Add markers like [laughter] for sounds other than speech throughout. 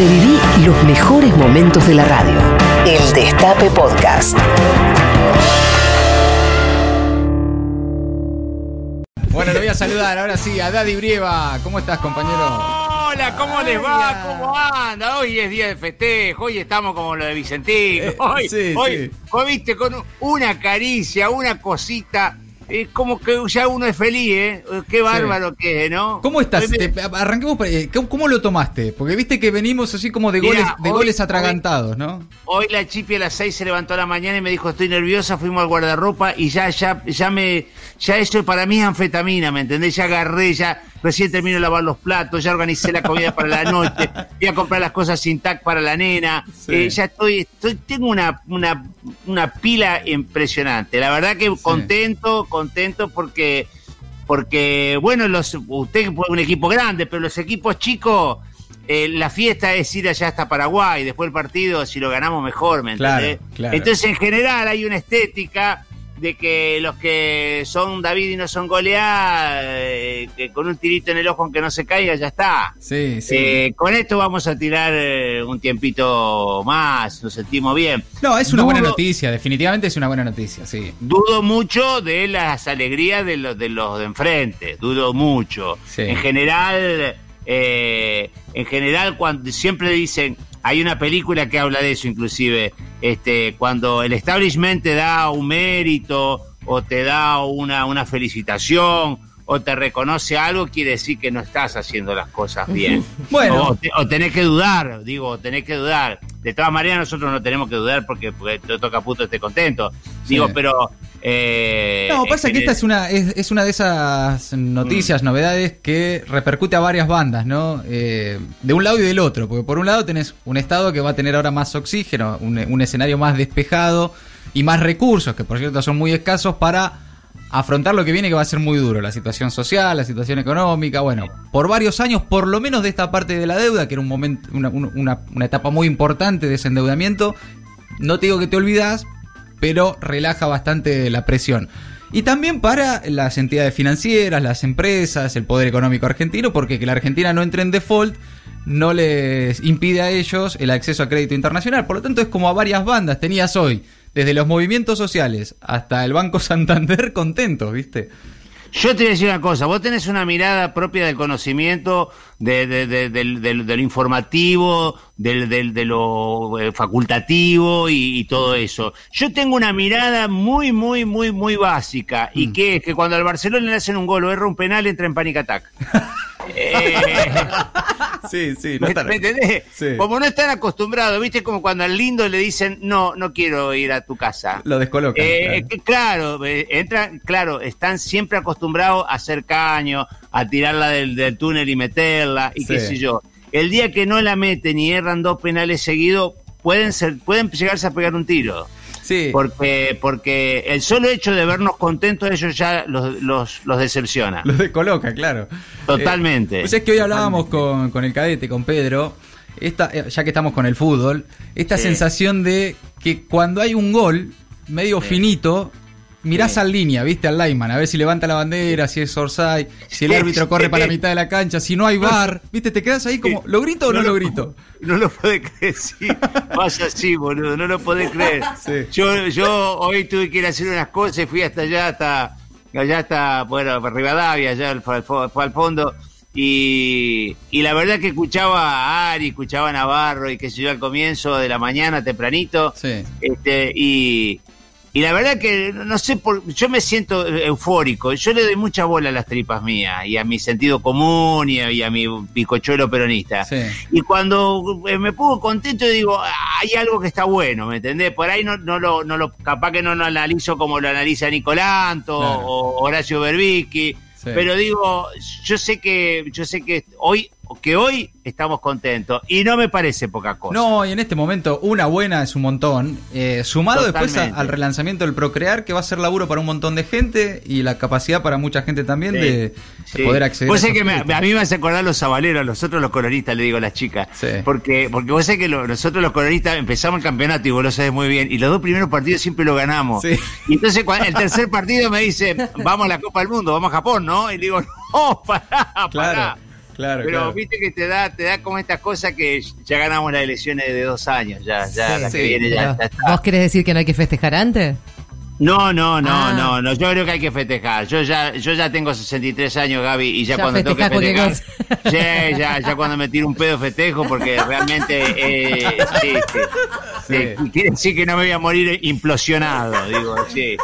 Reviví los mejores momentos de la radio. El Destape Podcast. Bueno, le voy a saludar ahora sí a Daddy Brieva. ¿Cómo estás, compañero? Hola, ¿cómo les va? ¿Cómo anda? Hoy es día de festejo, hoy estamos como lo de Vicentino. Eh, Hoy, sí, hoy, sí. hoy, viste, con una caricia, una cosita. Es como que ya uno es feliz, ¿eh? Qué bárbaro que es, ¿no? ¿Cómo estás? Hoy me- Te- arranquemos. por- ¿Cómo, cómo lo tomaste? Porque viste que venimos así como de goles, de hoy- goles atragantados, ¿no? Hoy la chipi a las 6 se levantó a la mañana y me dijo, estoy nerviosa, fuimos al guardarropa y ya, ya, ya me, ya eso para mí es anfetamina, ¿me entendés? Ya agarré, ya recién termino de lavar los platos, ya organicé la comida para la noche, [laughs] voy a comprar las cosas sin tac para la nena, Sí. eh, ya estoy, estoy, tengo una, una, una pila impresionante. La verdad que contento, contento porque, porque, bueno, los, usted es un equipo grande, pero los equipos chicos, eh, la fiesta es ir allá hasta Paraguay, después el partido, si lo ganamos mejor, ¿me Claro, claro. Entonces, en general, hay una estética de que los que son David y no son Goliat, eh, que con un tirito en el ojo aunque no se caiga, ya está. Sí, sí. Eh, con esto vamos a tirar eh, un tiempito más, nos sentimos bien. no, es una dudo- buena noticia, definitivamente es una buena noticia, sí. Dudo mucho de las alegrías de los de los de enfrente, dudo mucho. Sí. En general, eh, en general cuando siempre dicen, hay una película que habla de eso inclusive, este, cuando el establishment te da un mérito o te da una, una felicitación o te reconoce algo, quiere decir que no estás haciendo las cosas bien. [laughs] Bueno. O, te- o tenés que dudar, digo, tenés que dudar. De todas maneras, nosotros no tenemos que dudar porque, porque te toca puto esté contento. Digo, Sí. pero. Eh, No, pasa en que esta es una, es, es una de esas Mm. noticias, novedades que repercute a varias bandas, ¿no? Eh, de un lado y del otro, porque por un lado tenés un estado que va a tener ahora más oxígeno, un, un escenario más despejado y más recursos, que por cierto son muy escasos para afrontar lo que viene que va a ser muy duro, la situación social, la situación económica, bueno, por varios años, por lo menos de esta parte de la deuda, que era un momento, una, una- una- una etapa muy importante de ese endeudamiento, no te digo que te olvidas, pero relaja bastante la presión. Y también para las entidades financieras, las empresas, el poder económico argentino, porque que la Argentina no entre en default no les impide a ellos el acceso a crédito internacional. Por lo tanto, es como a varias bandas. Tenías hoy, desde los movimientos sociales hasta el Banco [laughs] Santander, contentos, ¿viste? Yo te voy a decir una cosa, vos tenés una mirada propia del conocimiento, de, de- de- del, del- de lo informativo, del, del- de lo facultativo y, y todo eso. Yo tengo una mirada muy, muy, muy, muy básica, y que es que cuando al Barcelona le hacen un gol o erra un penal, entra en panic attack. [laughs] Eh, [laughs] Sí, sí, ¿Me, me entendés? Sí. Como no están acostumbrados, ¿viste? Como cuando al lindo le dicen, no, no quiero ir a tu casa. Lo descolocan. Eh, claro. que claro, eh, entran, claro, están siempre acostumbrados a hacer caño, a tirarla del, del túnel y meterla, y qué sé yo. El día que no la meten y erran dos penales seguidos, pueden ser, pueden llegarse a pegar un tiro. Sí. Porque, porque el solo hecho de vernos contentos, ellos ya los, los, los decepciona. Lo descoloca, claro. Totalmente. Eh, pues es que hoy hablábamos con, con el cadete, con Pedro, esta, eh, ya que estamos con el fútbol, esta Sí. sensación de que cuando hay un gol medio finito, mirás Sí. al línea, viste, al lineman, a ver si levanta la bandera, si es offside, si el árbitro corre para la [laughs] mitad de la cancha, si no hay bar, viste, te quedas ahí como, ¿lo grito o no, lo grito? [laughs] No lo puede creer, sí. Pasa así, boludo, no lo podés creer. Sí. Yo, yo hoy tuve que ir a hacer unas cosas y fui hasta allá, hasta, allá hasta, bueno, Rivadavia, allá al, fue al fondo. Y, y la verdad que escuchaba a Ari, escuchaba a Navarro y qué sé yo al comienzo de la mañana, tempranito. Sí. Este, y, y la verdad que no sé por yo me siento eufórico yo le doy mucha bola a las tripas mías y a mi sentido común y a, y a mi picochuelo peronista Sí. y cuando eh, me pongo contento digo "Ah, hay algo que está bueno me entendés por ahí no, no lo no lo capaz que no lo analizo como lo analiza Nicolanto Claro. o Horacio Berbisky Sí. pero digo yo sé que yo sé que hoy que hoy estamos contentos y no me parece poca cosa No, y en este momento una buena es un montón. eh, sumado después a- al relanzamiento del Procrear, que va a ser laburo para un montón de gente y la capacidad para mucha gente también de, de Sí. poder acceder Vos a esos que me- a mí me hace acordar los sabaleros, nosotros los coloristas, le digo a las chicas. Sí. Porque, porque vos sabés que lo- nosotros los coloristas empezamos el campeonato y vos lo sabés muy bien. Y los dos primeros partidos siempre lo ganamos. Y entonces cuando el tercer partido me dice, vamos a la Copa del Mundo, vamos a Japón, ¿no? Y le digo, [laughs] no, pará, pará. Claro, Claro, Pero claro. viste que te da, te da como estas cosas que ya ganamos las elecciones de dos años, ya, ya Sí, la que viene ya, Pero, ya está. ¿Vos querés decir que no hay que festejar antes? No, no, no, Ah. no, no, yo creo que hay que festejar. Yo ya, yo ya tengo 63 años, Gaby, y ya, Ya cuando tengo que festejar, ya, ya cuando me tiro un pedo festejo, porque realmente, eh, sí, sí. Sí. Eh, quiere decir que no me voy a morir implosionado, digo, sí.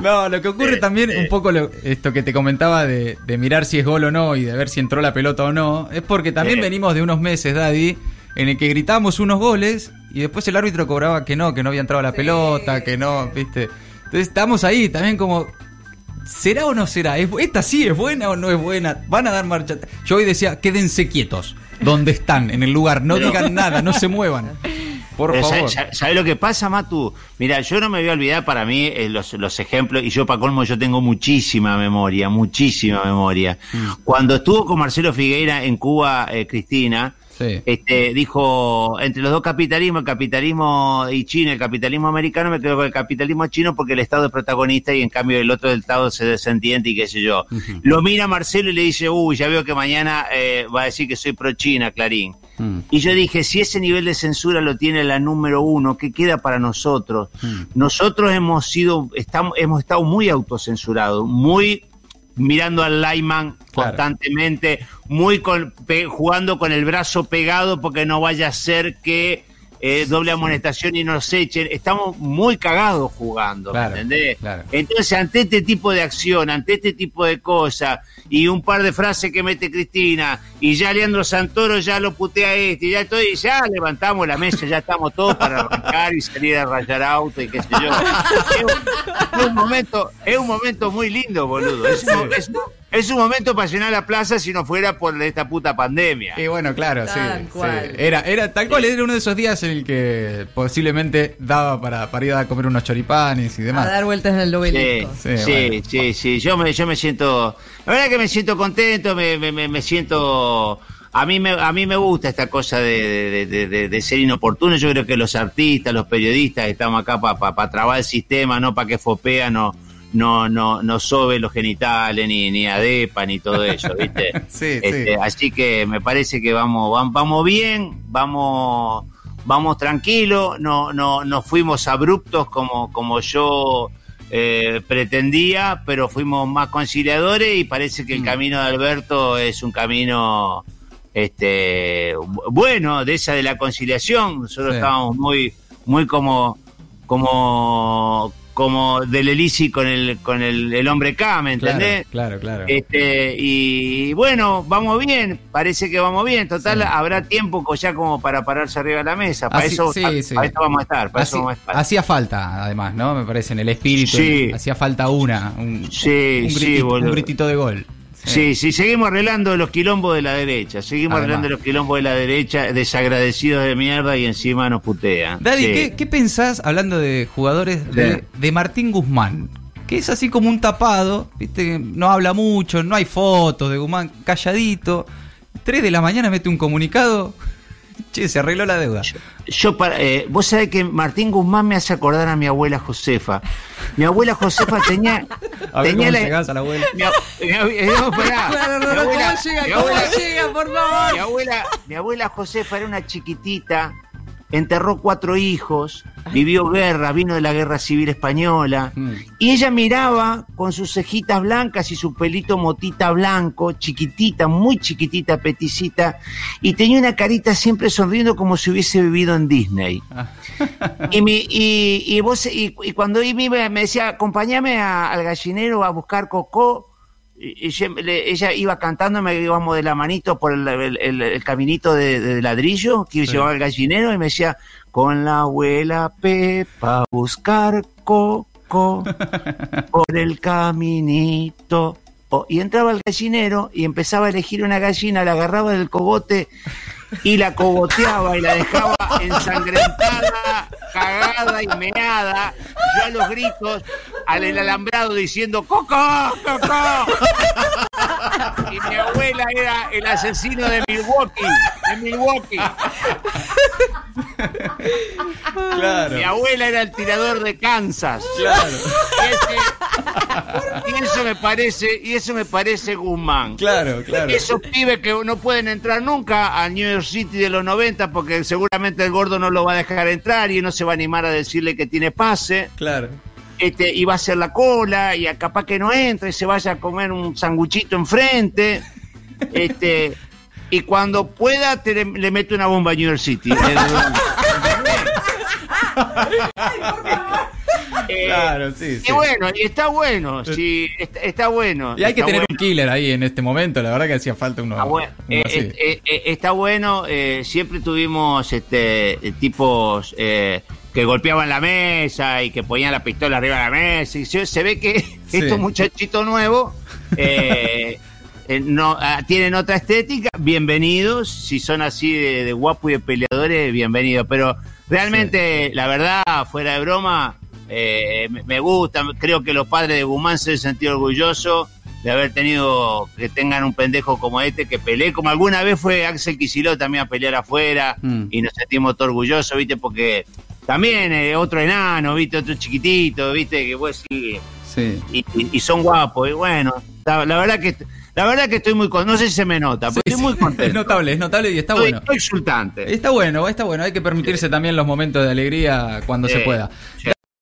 No, lo que ocurre también, un poco lo- esto que te comentaba de, de mirar si es gol o no y de ver si entró la pelota o no, es porque también Sí. venimos de unos meses, Daddy, en el que gritamos unos goles y después el árbitro cobraba que no, que no había entrado la pelota, que no, ¿viste? Entonces estamos ahí también como, ¿será o no será? ¿Es, ¿Esta sí es buena o no es buena? ¿Van a dar marcha? Yo hoy decía, quédense quietos, donde están, en el lugar, no digan nada, no se muevan. [laughs] Por Pero favor. ¿sabes, lo que pasa, Matu? Mira, yo no me voy a olvidar para mí eh, los, los ejemplos, y yo para colmo yo tengo muchísima memoria, muchísima memoria. Mm. Cuando estuvo con Marcelo Figueira en Cuba, eh, Cristina, Sí. este, dijo, entre los dos capitalismos, el capitalismo y China, el capitalismo americano, me quedo con el capitalismo chino porque el Estado es protagonista y en cambio el otro del Estado se desentiende y qué sé yo. Lo mira Marcelo y le dice, uy, ya veo que mañana eh, va a decir que soy pro China, Clarín. Mm. Y yo dije, si ese nivel de censura lo tiene la número uno, ¿qué queda para nosotros? Mm. Nosotros hemos sido, estamos, hemos estado muy autocensurados, muy mirando al Lyman Claro. constantemente, muy con- pe- jugando con el brazo pegado porque no vaya a ser que eh, doble amonestación y nos echen. Estamos muy cagados jugando, ¿me Claro, entendés? claro. Entonces, ante este tipo de acción, ante este tipo de cosas, y un par de frases que mete Cristina, y ya Leandro Santoro ya lo putea este, y ya estoy, ya levantamos la mesa, ya estamos todos para arrancar y salir a rayar auto y qué sé yo. Es un, es un momento, es un momento muy lindo, boludo. Es un, es un- es un momento para llenar la plaza si no fuera por esta puta pandemia. Y bueno, claro, sí, Tal sí. cual. Era, era tal cual, era uno de esos días en el que posiblemente daba para, para ir a comer unos choripanes y A demás. dar vueltas en el obelisco. Sí, sí, bueno. sí, sí. Yo me, yo me siento, la verdad que me siento contento, me, me, me- me siento, a mí me, a mí me gusta esta cosa de, de- de- de- de ser inoportuno. Yo creo que los artistas, los periodistas estamos acá para trabar el sistema, no para que Fopea no, no, no, no sobe los genitales, ni, ni adepa, ni todo eso, ¿viste? [laughs] Sí, Este, sí. Así que me parece que vamos, vam- vamos bien, vamos, vamos tranquilos, no, no, no fuimos abruptos como, como yo eh, pretendía, pero fuimos más conciliadores y parece que el Mm. camino de Alberto es un camino este bu- bueno, de esa de la conciliación. Nosotros Sí. estábamos muy, muy como, como, como del Elisi con el, con el, el hombre K, ¿me entendés? Claro, claro, claro. Este, y bueno, vamos bien, parece que vamos bien. Total, Sí. habrá tiempo ya como para pararse arriba de la mesa. Para, Así- eso, sí, pa- sí. para eso vamos a estar. Para eso vamos a estar. hacía falta, además, ¿no? Me parece, en el espíritu. Sí. Hacía falta una. Un, Sí, un, sí, gritito, boludo. un gritito de gol. Sí, sí, seguimos arreglando los quilombos de la derecha. Seguimos Además. arreglando los quilombos de la derecha, desagradecidos de mierda y encima nos putean. Daddy, Sí. ¿qué, qué pensás, hablando de jugadores, de, Sí. de Martín Guzmán? Que es así como un tapado, ¿viste? No habla mucho, no hay fotos de Guzmán, calladito. 3 de la mañana mete un comunicado. [laughs] Che, se arregló la deuda. Yo para, eh, vos sabés que Martín Guzmán me hace acordar a mi abuela Josefa. Mi abuela Josefa tenía, A ver tenía cómo la, llegás a la abuela. mi, eh, abuela- ¿Cómo llega? mi ¿Cómo abuela- llega, por favor? Mi abuela, mi abuela Josefa era una chiquitita, enterró cuatro hijos, vivió guerra, vino de la guerra civil española, Mm. y ella miraba con sus cejitas blancas y su pelito motita blanco, chiquitita, muy chiquitita, peticita, y tenía una carita siempre sonriendo como si hubiese vivido en Disney. Y, mi, y, y vos, y, y cuando me, iba- me decía, acompáñame a- al gallinero a buscar cocó, le- ella iba cantándome, íbamos de la manito por el, el- el- el caminito de, de ladrillo que Sí. llevaba el gallinero y me decía, con la abuela Pepa a buscar coco [laughs] por el caminito. Y entraba el gallinero y empezaba a elegir una gallina, la agarraba del cogote y la cogoteaba y la dejaba ensangrentada, cagada y meada. Yo a los gritos, al el alambrado diciendo ¡Coco! ¡Coco! Y mi abuela era el asesino de Milwaukee, de Milwaukee. Claro. Mi abuela era el tirador de Kansas. Claro. Y ese, Y eso me parece, y eso me parece Guzmán. Claro, claro. Esos pibes que no pueden entrar nunca a New York City de los 90 porque seguramente el gordo no lo va a dejar entrar y no se va a animar a decirle que tiene pase. Claro. Este, y va a hacer la cola y a capaz que no entre y se vaya a comer un sanguchito enfrente. Este, y cuando pueda te le, le mete una bomba a New York City. Eh, Claro, sí, Y sí. bueno, y está bueno, sí, está, está bueno. Y hay que tener bueno. un killer ahí en este momento, la verdad que hacía falta uno, Está bueno, uno eh, así. eh, eh, eh, está bueno, eh, siempre tuvimos este eh, tipos eh, que golpeaban la mesa y que ponían la pistola arriba de la mesa. Y se, se ve que [laughs] Sí. estos muchachitos nuevos eh, eh, no, ah, tienen otra estética. Bienvenidos, si son así de, de guapos y de peleadores, bienvenidos. Pero realmente, la verdad, fuera de broma, eh, me, gusta. Creo que los padres de Guzmán se han sentido orgullosos de haber tenido, que tengan un pendejo como este que pelee, como alguna vez fue Axel Kicillof también a pelear afuera Mm. y nos sentimos todos orgullosos, ¿viste? Porque también eh, otro enano, ¿viste? Otro chiquitito, ¿viste? Que vos Sí. y, y- y son guapos, y bueno, la, la verdad que la verdad que estoy muy con, no sé si se me nota, pero Sí, estoy muy [laughs] contento. Es notable, es notable y está estoy, bueno. estoy exultante. Está bueno, está bueno. Hay que permitirse también los momentos de alegría cuando se pueda.